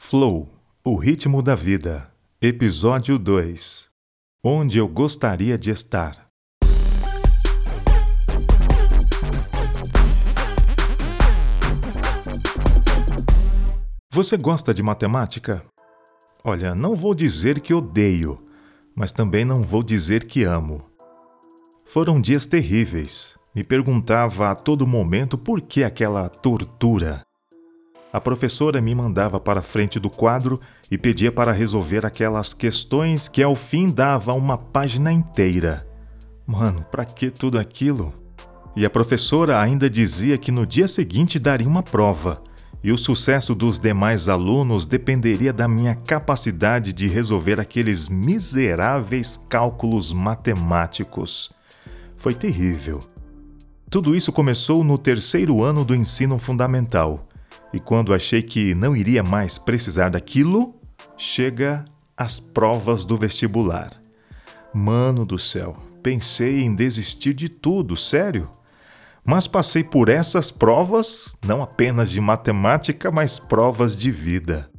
Flow, o ritmo da vida. Episódio 2. Onde eu gostaria de estar. Você gosta de matemática? Olha, não vou dizer que odeio, mas também não vou dizer que amo. Foram dias terríveis. Me perguntava a todo momento por que aquela tortura. A professora me mandava para a frente do quadro e pedia para resolver aquelas questões que ao fim dava uma página inteira. Mano, para que tudo aquilo? E a professora ainda dizia que no dia seguinte daria uma prova, e o sucesso dos demais alunos dependeria da minha capacidade de resolver aqueles miseráveis cálculos matemáticos. Foi terrível. Tudo isso começou no terceiro ano do ensino fundamental e quando achei que não iria mais precisar daquilo, chega as provas do vestibular. Mano do céu, pensei em desistir de tudo, sério. Mas passei por essas provas, não apenas de matemática, mas provas de vida.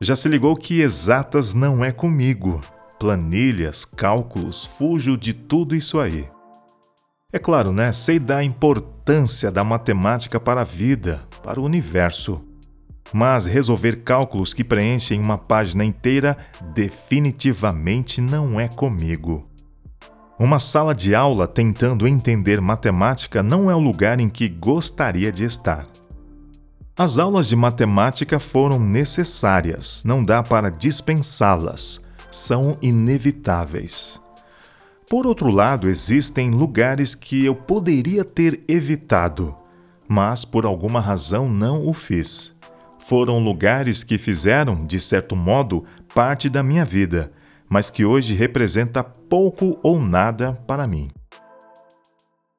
Já se ligou que exatas não é comigo. Planilhas, cálculos, fujo de tudo isso aí. É claro, né? Sei da importância da matemática para a vida, para o universo. Mas resolver cálculos que preenchem uma página inteira definitivamente não é comigo. Uma sala de aula tentando entender matemática não é o lugar em que gostaria de estar. As aulas de matemática foram necessárias, não dá para dispensá-las, são inevitáveis. Por outro lado, existem lugares que eu poderia ter evitado, mas por alguma razão não o fiz. Foram lugares que fizeram, de certo modo, parte da minha vida, mas que hoje representa pouco ou nada para mim.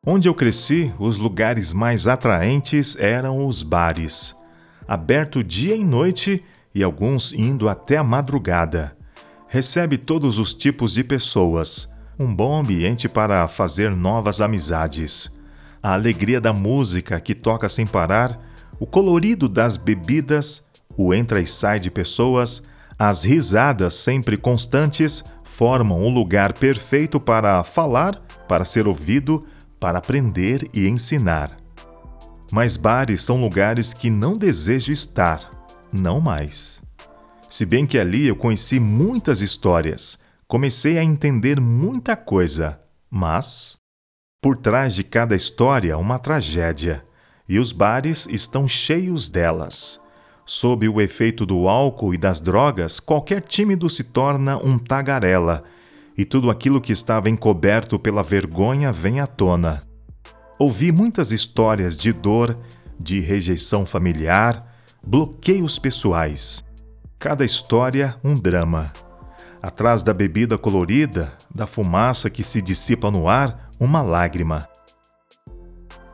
Onde eu cresci, os lugares mais atraentes eram os bares, aberto dia e noite e alguns indo até a madrugada. Recebe todos os tipos de pessoas, um bom ambiente para fazer novas amizades a alegria da música que toca sem parar, o colorido das bebidas, o entra e sai de pessoas, as risadas sempre constantes formam um lugar perfeito para falar, para ser ouvido, para aprender e ensinar. Mas bares são lugares que não desejo estar, não mais. Se bem que ali eu conheci muitas histórias, comecei a entender muita coisa, mas por trás de cada história, uma tragédia, e os bares estão cheios delas. Sob o efeito do álcool e das drogas, qualquer tímido se torna um tagarela, e tudo aquilo que estava encoberto pela vergonha vem à tona. Ouvi muitas histórias de dor, de rejeição familiar, bloqueios pessoais. Cada história um drama. Atrás da bebida colorida, da fumaça que se dissipa no ar, uma lágrima.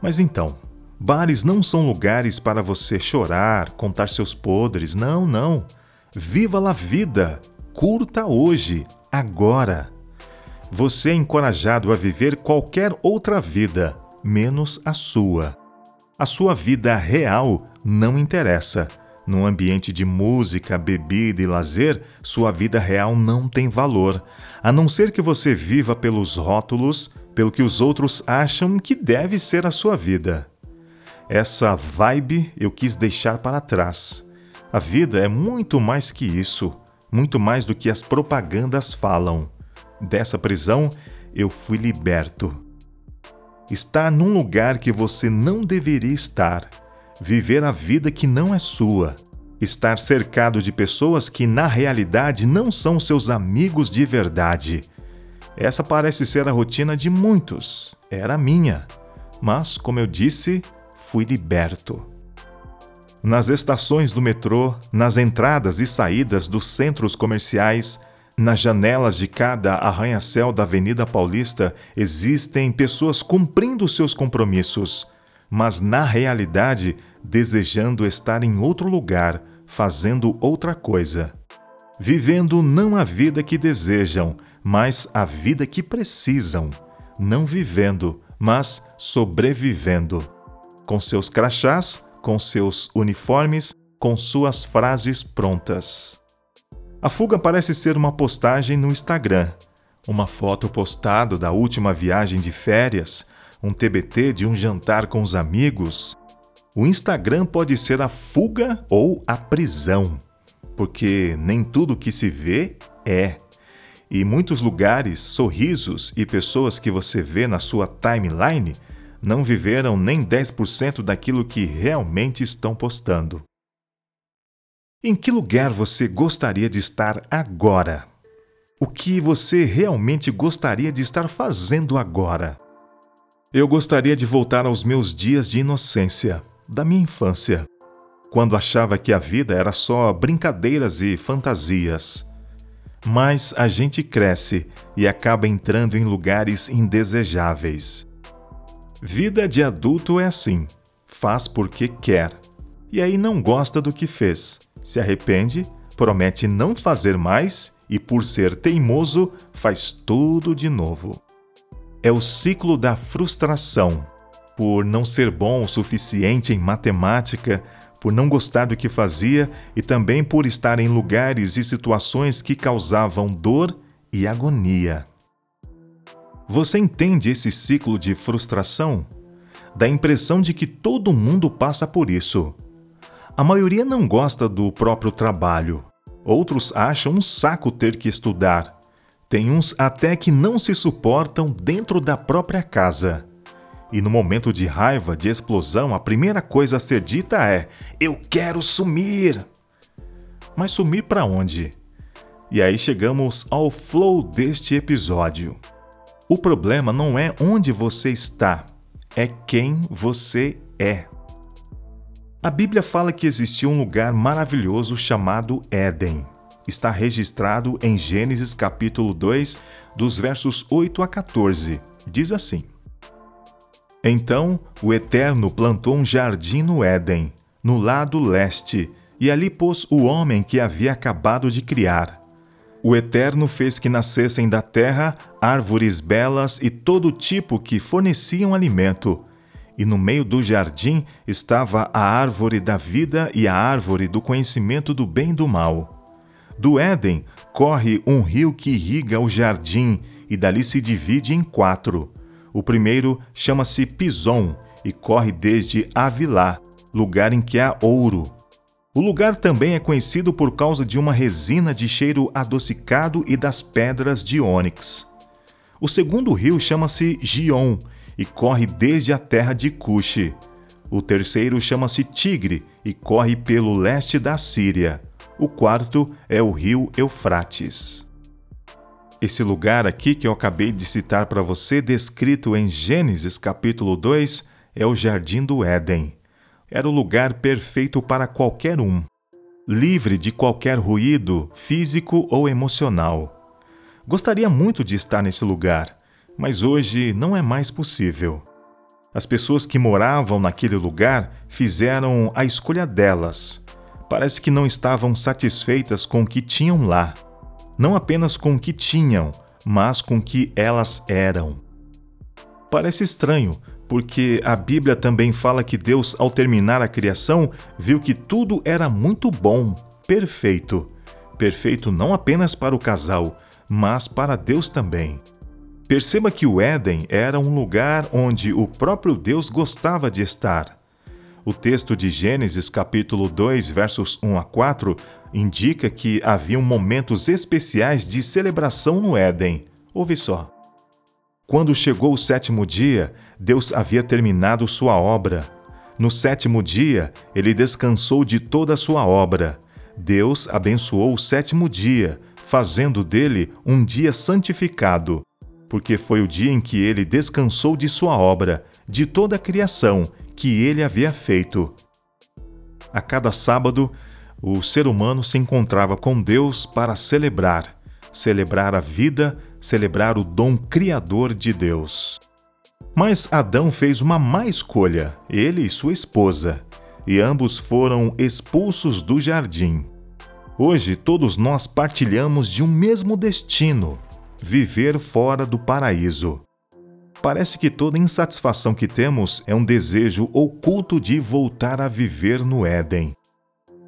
Mas então, bares não são lugares para você chorar, contar seus podres. Não, não. Viva a vida! Curta hoje, agora. Você é encorajado a viver qualquer outra vida, menos a sua. A sua vida real não interessa num ambiente de música, bebida e lazer, sua vida real não tem valor, a não ser que você viva pelos rótulos, pelo que os outros acham que deve ser a sua vida. Essa vibe eu quis deixar para trás. A vida é muito mais que isso, muito mais do que as propagandas falam. Dessa prisão eu fui liberto. Estar num lugar que você não deveria estar viver a vida que não é sua, estar cercado de pessoas que na realidade não são seus amigos de verdade. Essa parece ser a rotina de muitos, era minha, mas, como eu disse, fui liberto. Nas estações do metrô, nas entradas e saídas dos centros comerciais, nas janelas de cada arranha-céu da Avenida Paulista existem pessoas cumprindo seus compromissos mas na realidade desejando estar em outro lugar, fazendo outra coisa. Vivendo não a vida que desejam, mas a vida que precisam. Não vivendo, mas sobrevivendo. Com seus crachás, com seus uniformes, com suas frases prontas. A fuga parece ser uma postagem no Instagram, uma foto postada da última viagem de férias, um TBT de um jantar com os amigos. O Instagram pode ser a fuga ou a prisão, porque nem tudo que se vê é. E muitos lugares, sorrisos e pessoas que você vê na sua timeline não viveram nem 10% daquilo que realmente estão postando. Em que lugar você gostaria de estar agora? O que você realmente gostaria de estar fazendo agora? Eu gostaria de voltar aos meus dias de inocência, da minha infância, quando achava que a vida era só brincadeiras e fantasias. Mas a gente cresce e acaba entrando em lugares indesejáveis. Vida de adulto é assim: faz porque quer, e aí não gosta do que fez, se arrepende, promete não fazer mais e, por ser teimoso, faz tudo de novo. É o ciclo da frustração. Por não ser bom o suficiente em matemática, por não gostar do que fazia e também por estar em lugares e situações que causavam dor e agonia. Você entende esse ciclo de frustração? Dá a impressão de que todo mundo passa por isso. A maioria não gosta do próprio trabalho. Outros acham um saco ter que estudar. Tem uns até que não se suportam dentro da própria casa. E no momento de raiva, de explosão, a primeira coisa a ser dita é: Eu quero sumir! Mas sumir para onde? E aí chegamos ao flow deste episódio. O problema não é onde você está, é quem você é. A Bíblia fala que existia um lugar maravilhoso chamado Éden. Está registrado em Gênesis capítulo 2, dos versos 8 a 14. Diz assim: Então o Eterno plantou um jardim no Éden, no lado leste, e ali pôs o homem que havia acabado de criar. O Eterno fez que nascessem da terra árvores belas e todo tipo que forneciam alimento. E no meio do jardim estava a árvore da vida e a árvore do conhecimento do bem e do mal. Do Éden corre um rio que irriga o jardim e dali se divide em quatro. O primeiro chama-se Pison e corre desde Avilá, lugar em que há ouro o lugar também é conhecido por causa de uma resina de cheiro adocicado e das pedras de ônix. O segundo rio chama-se Gion e corre desde a terra de Cuxi. O terceiro chama-se Tigre e corre pelo leste da Síria. O quarto é o rio Eufrates. Esse lugar aqui que eu acabei de citar para você, descrito em Gênesis capítulo 2, é o Jardim do Éden era o lugar perfeito para qualquer um, livre de qualquer ruído físico ou emocional. Gostaria muito de estar nesse lugar, mas hoje não é mais possível. As pessoas que moravam naquele lugar fizeram a escolha delas. Parece que não estavam satisfeitas com o que tinham lá. Não apenas com o que tinham, mas com o que elas eram. Parece estranho, porque a Bíblia também fala que Deus, ao terminar a criação, viu que tudo era muito bom, perfeito. Perfeito não apenas para o casal, mas para Deus também. Perceba que o Éden era um lugar onde o próprio Deus gostava de estar. O texto de Gênesis, capítulo 2, versos 1 a 4, indica que haviam momentos especiais de celebração no Éden. Ouve só. Quando chegou o sétimo dia, Deus havia terminado sua obra. No sétimo dia, ele descansou de toda a sua obra. Deus abençoou o sétimo dia, fazendo dele um dia santificado, porque foi o dia em que ele descansou de sua obra, de toda a criação que ele havia feito. A cada sábado, o ser humano se encontrava com Deus para celebrar, celebrar a vida celebrar o dom criador de Deus. Mas Adão fez uma má escolha, ele e sua esposa, e ambos foram expulsos do jardim. Hoje todos nós partilhamos de um mesmo destino: viver fora do paraíso. Parece que toda insatisfação que temos é um desejo oculto de voltar a viver no Éden.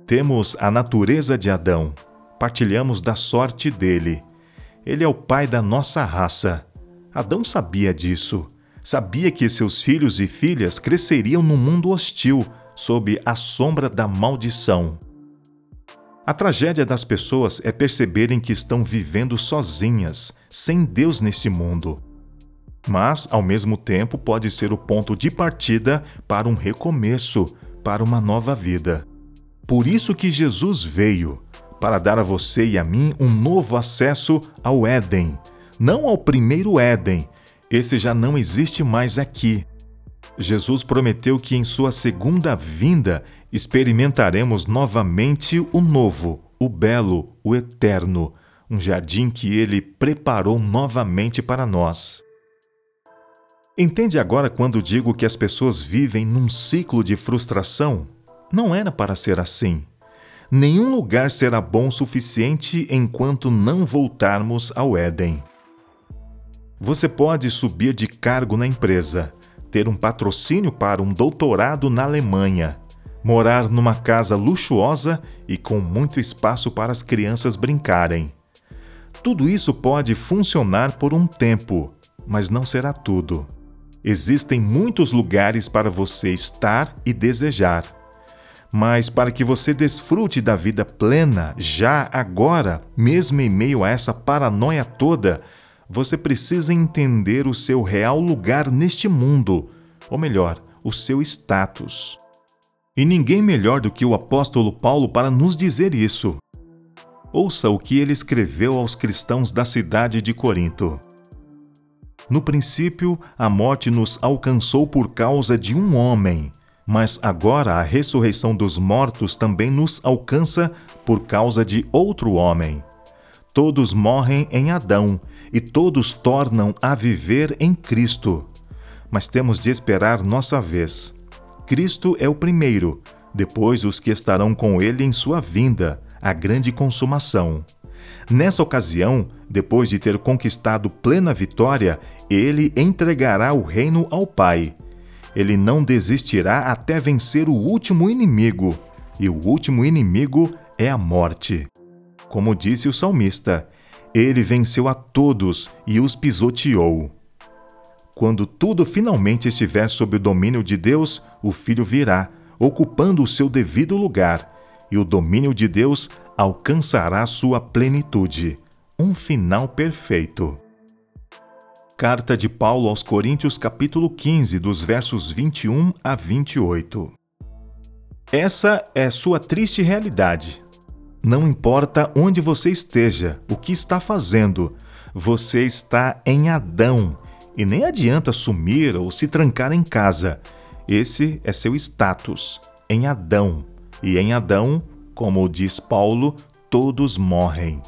Temos a natureza de Adão, partilhamos da sorte dele. Ele é o pai da nossa raça. Adão sabia disso. Sabia que seus filhos e filhas cresceriam num mundo hostil, sob a sombra da maldição. A tragédia das pessoas é perceberem que estão vivendo sozinhas, sem Deus neste mundo. Mas, ao mesmo tempo, pode ser o ponto de partida para um recomeço, para uma nova vida. Por isso que Jesus veio, para dar a você e a mim um novo acesso ao Éden. Não ao primeiro Éden, esse já não existe mais aqui. Jesus prometeu que em sua segunda vinda experimentaremos novamente o novo, o belo, o eterno, um jardim que ele preparou novamente para nós. Entende agora quando digo que as pessoas vivem num ciclo de frustração? Não era para ser assim. Nenhum lugar será bom o suficiente enquanto não voltarmos ao Éden. Você pode subir de cargo na empresa, ter um patrocínio para um doutorado na Alemanha, morar numa casa luxuosa e com muito espaço para as crianças brincarem. Tudo isso pode funcionar por um tempo, mas não será tudo. Existem muitos lugares para você estar e desejar. Mas para que você desfrute da vida plena, já agora, mesmo em meio a essa paranoia toda, você precisa entender o seu real lugar neste mundo, ou melhor, o seu status. E ninguém melhor do que o apóstolo Paulo para nos dizer isso. Ouça o que ele escreveu aos cristãos da cidade de Corinto. No princípio, a morte nos alcançou por causa de um homem, mas agora a ressurreição dos mortos também nos alcança por causa de outro homem. Todos morrem em Adão e todos tornam a viver em Cristo. Mas temos de esperar nossa vez. Cristo é o primeiro, depois os que estarão com ele em sua vinda, a grande consumação. Nessa ocasião, depois de ter conquistado plena vitória, ele entregará o reino ao Pai. Ele não desistirá até vencer o último inimigo, e o último inimigo é a morte. Como disse o salmista, ele venceu a todos e os pisoteou. Quando tudo finalmente estiver sob o domínio de Deus, o Filho virá, ocupando o seu devido lugar, e o domínio de Deus alcançará sua plenitude, um final perfeito. Carta de Paulo aos Coríntios, capítulo 15, dos versos 21 a 28. Essa é sua triste realidade. Não importa onde você esteja, o que está fazendo, você está em Adão e nem adianta sumir ou se trancar em casa. Esse é seu status, em Adão. E em Adão, como diz Paulo, todos morrem.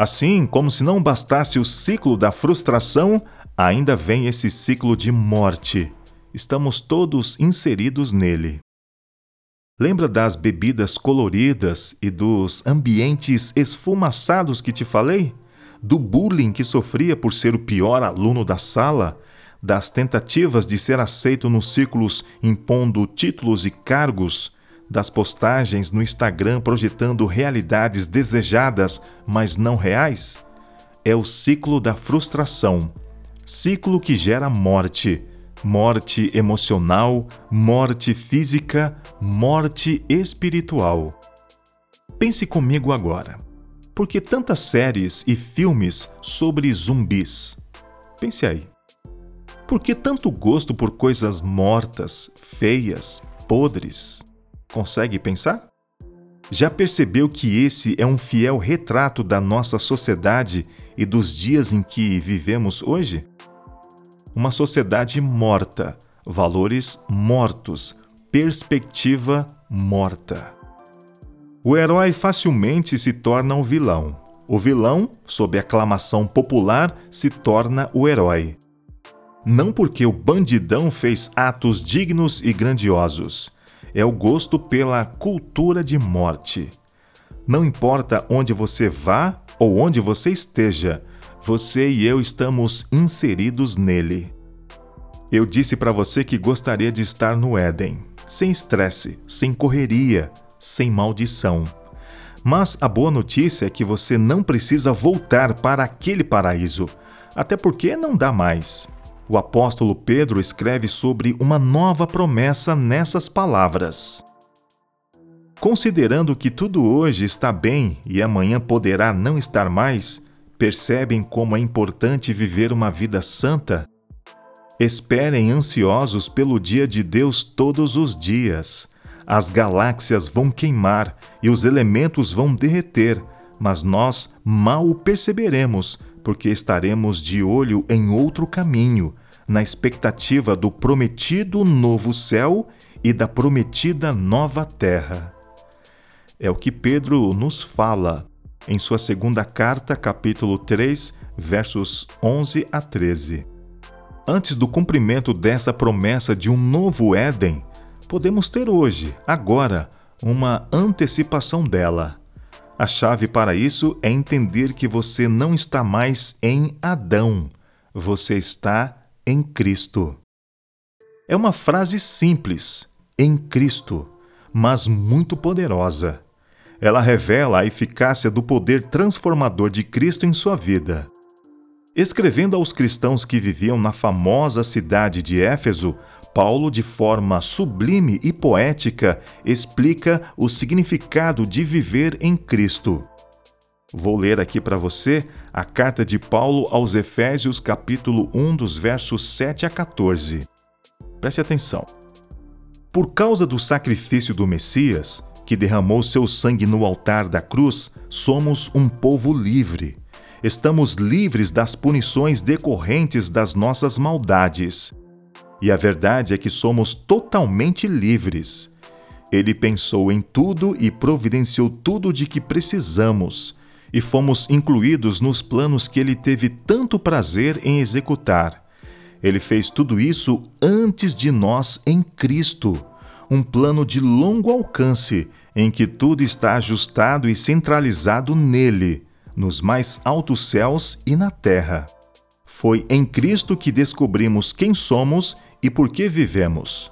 Assim, como se não bastasse o ciclo da frustração, ainda vem esse ciclo de morte. Estamos todos inseridos nele. Lembra das bebidas coloridas e dos ambientes esfumaçados que te falei? Do bullying que sofria por ser o pior aluno da sala? Das tentativas de ser aceito nos círculos impondo títulos e cargos? Das postagens no Instagram projetando realidades desejadas, mas não reais? É o ciclo da frustração. Ciclo que gera morte morte emocional, morte física, morte espiritual. Pense comigo agora. Por que tantas séries e filmes sobre zumbis? Pense aí. Por que tanto gosto por coisas mortas, feias, podres? Consegue pensar? Já percebeu que esse é um fiel retrato da nossa sociedade e dos dias em que vivemos hoje? uma sociedade morta, valores mortos, perspectiva morta. O herói facilmente se torna o vilão. O vilão, sob aclamação popular, se torna o herói. Não porque o bandidão fez atos dignos e grandiosos. É o gosto pela cultura de morte. Não importa onde você vá ou onde você esteja, você e eu estamos inseridos nele. Eu disse para você que gostaria de estar no Éden, sem estresse, sem correria, sem maldição. Mas a boa notícia é que você não precisa voltar para aquele paraíso, até porque não dá mais. O apóstolo Pedro escreve sobre uma nova promessa nessas palavras. Considerando que tudo hoje está bem e amanhã poderá não estar mais, percebem como é importante viver uma vida santa? Esperem ansiosos pelo dia de Deus todos os dias. As galáxias vão queimar e os elementos vão derreter, mas nós mal o perceberemos, porque estaremos de olho em outro caminho, na expectativa do prometido novo céu e da prometida nova terra. É o que Pedro nos fala em sua segunda carta, capítulo 3, versos 11 a 13. Antes do cumprimento dessa promessa de um novo Éden, podemos ter hoje, agora, uma antecipação dela. A chave para isso é entender que você não está mais em Adão, você está em Cristo. É uma frase simples, em Cristo, mas muito poderosa. Ela revela a eficácia do poder transformador de Cristo em sua vida. Escrevendo aos cristãos que viviam na famosa cidade de Éfeso, Paulo, de forma sublime e poética, explica o significado de viver em Cristo. Vou ler aqui para você a carta de Paulo aos Efésios, capítulo 1, dos versos 7 a 14. Preste atenção. Por causa do sacrifício do Messias, que derramou seu sangue no altar da cruz, somos um povo livre. Estamos livres das punições decorrentes das nossas maldades. E a verdade é que somos totalmente livres. Ele pensou em tudo e providenciou tudo de que precisamos, e fomos incluídos nos planos que ele teve tanto prazer em executar. Ele fez tudo isso antes de nós em Cristo um plano de longo alcance em que tudo está ajustado e centralizado nele, nos mais altos céus e na terra. Foi em Cristo que descobrimos quem somos e por que vivemos.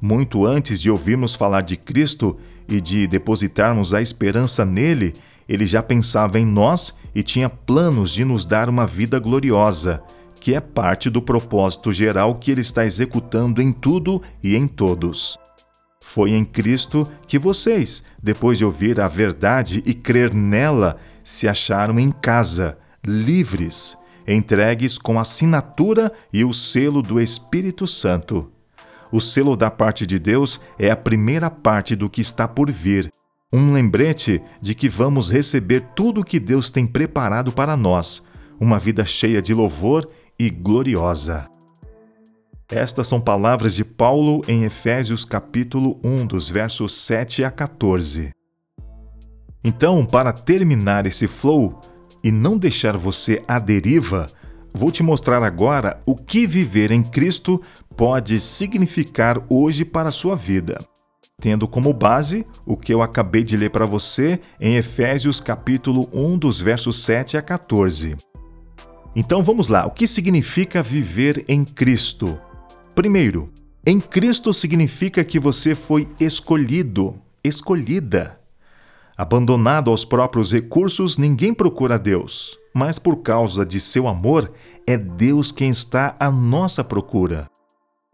Muito antes de ouvirmos falar de Cristo e de depositarmos a esperança nele, ele já pensava em nós e tinha planos de nos dar uma vida gloriosa, que é parte do propósito geral que ele está executando em tudo e em todos. Foi em Cristo que vocês, depois de ouvir a verdade e crer nela, se acharam em casa, livres, entregues com a assinatura e o selo do Espírito Santo. O selo da parte de Deus é a primeira parte do que está por vir, um lembrete de que vamos receber tudo o que Deus tem preparado para nós, uma vida cheia de louvor e gloriosa. Estas são palavras de Paulo em Efésios capítulo 1, dos versos 7 a 14. Então, para terminar esse flow e não deixar você à deriva, vou te mostrar agora o que viver em Cristo pode significar hoje para a sua vida, tendo como base o que eu acabei de ler para você em Efésios capítulo 1, dos versos 7 a 14. Então vamos lá, o que significa viver em Cristo? Primeiro, em Cristo significa que você foi escolhido, escolhida. Abandonado aos próprios recursos, ninguém procura Deus, mas por causa de seu amor, é Deus quem está à nossa procura.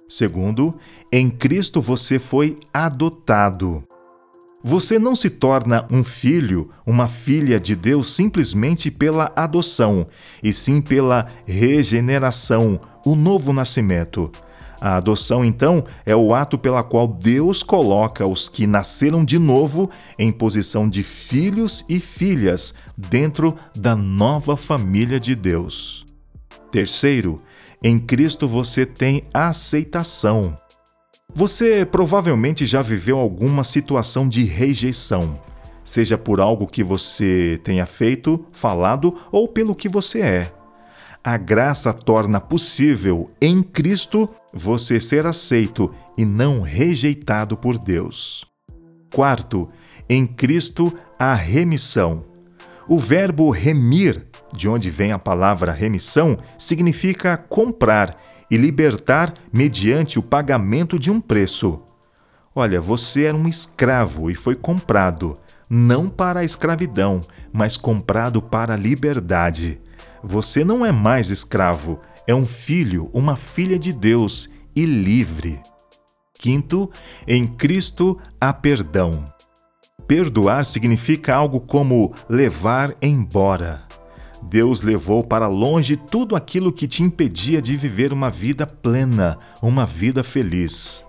Segundo, em Cristo você foi adotado. Você não se torna um filho, uma filha de Deus simplesmente pela adoção, e sim pela regeneração, o novo nascimento. A adoção, então, é o ato pela qual Deus coloca os que nasceram de novo em posição de filhos e filhas dentro da nova família de Deus. Terceiro, em Cristo você tem aceitação. Você provavelmente já viveu alguma situação de rejeição, seja por algo que você tenha feito, falado ou pelo que você é a graça torna possível em Cristo você ser aceito e não rejeitado por Deus. Quarto, em Cristo a remissão. O verbo remir, de onde vem a palavra remissão, significa comprar e libertar mediante o pagamento de um preço. Olha, você era um escravo e foi comprado, não para a escravidão, mas comprado para a liberdade. Você não é mais escravo, é um filho, uma filha de Deus e livre. Quinto, em Cristo há perdão. Perdoar significa algo como levar embora. Deus levou para longe tudo aquilo que te impedia de viver uma vida plena, uma vida feliz.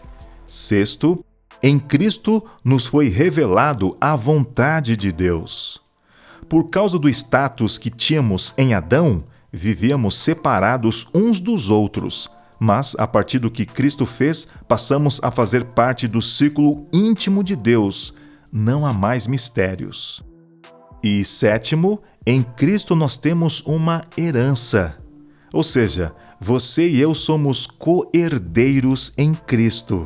Sexto, em Cristo nos foi revelado a vontade de Deus. Por causa do status que tínhamos em Adão, vivíamos separados uns dos outros, mas a partir do que Cristo fez, passamos a fazer parte do círculo íntimo de Deus. Não há mais mistérios. E sétimo, em Cristo nós temos uma herança. Ou seja, você e eu somos co-herdeiros em Cristo.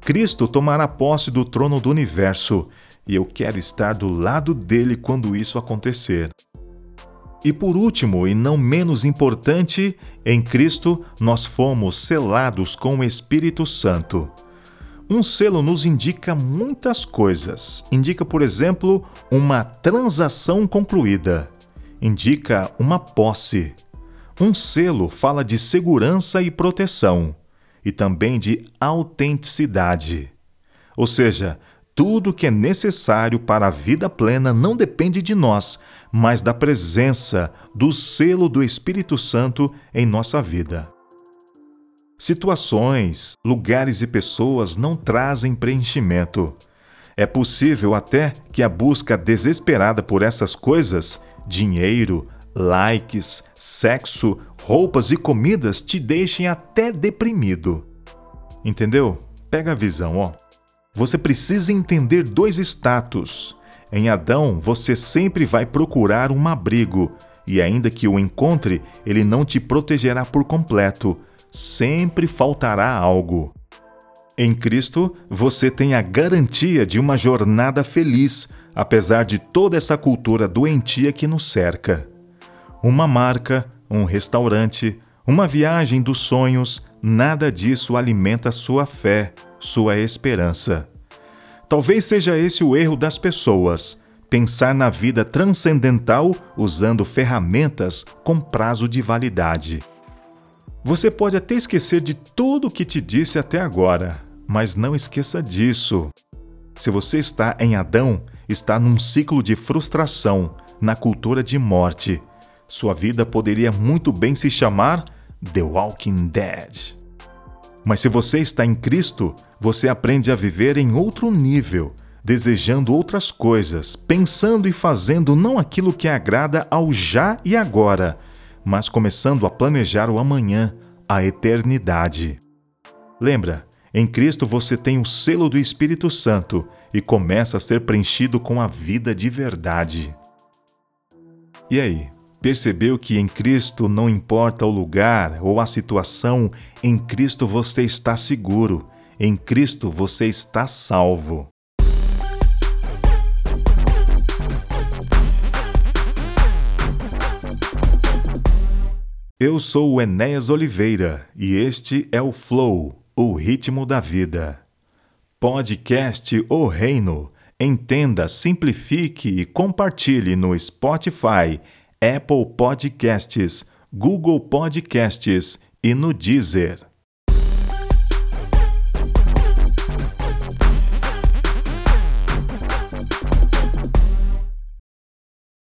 Cristo tomará posse do trono do universo e eu quero estar do lado dele quando isso acontecer. E por último, e não menos importante, em Cristo nós fomos selados com o Espírito Santo. Um selo nos indica muitas coisas. Indica, por exemplo, uma transação concluída. Indica uma posse. Um selo fala de segurança e proteção, e também de autenticidade. Ou seja, tudo que é necessário para a vida plena não depende de nós, mas da presença do selo do Espírito Santo em nossa vida. Situações, lugares e pessoas não trazem preenchimento. É possível até que a busca desesperada por essas coisas, dinheiro, likes, sexo, roupas e comidas, te deixem até deprimido. Entendeu? Pega a visão, ó você precisa entender dois status. Em Adão, você sempre vai procurar um abrigo, e ainda que o encontre, ele não te protegerá por completo. Sempre faltará algo. Em Cristo, você tem a garantia de uma jornada feliz, apesar de toda essa cultura doentia que nos cerca. Uma marca, um restaurante, uma viagem dos sonhos, nada disso alimenta sua fé, sua esperança. Talvez seja esse o erro das pessoas, pensar na vida transcendental usando ferramentas com prazo de validade. Você pode até esquecer de tudo o que te disse até agora, mas não esqueça disso. Se você está em Adão, está num ciclo de frustração, na cultura de morte. Sua vida poderia muito bem se chamar The Walking Dead. Mas se você está em Cristo, você aprende a viver em outro nível, desejando outras coisas, pensando e fazendo não aquilo que agrada ao já e agora, mas começando a planejar o amanhã, a eternidade. Lembra, em Cristo você tem o selo do Espírito Santo e começa a ser preenchido com a vida de verdade. E aí, Percebeu que em Cristo não importa o lugar ou a situação, em Cristo você está seguro, em Cristo você está salvo. Eu sou o Enéas Oliveira e este é o Flow, o ritmo da vida. Podcast O Reino. Entenda, simplifique e compartilhe no Spotify Apple Podcasts, Google Podcasts e no Deezer.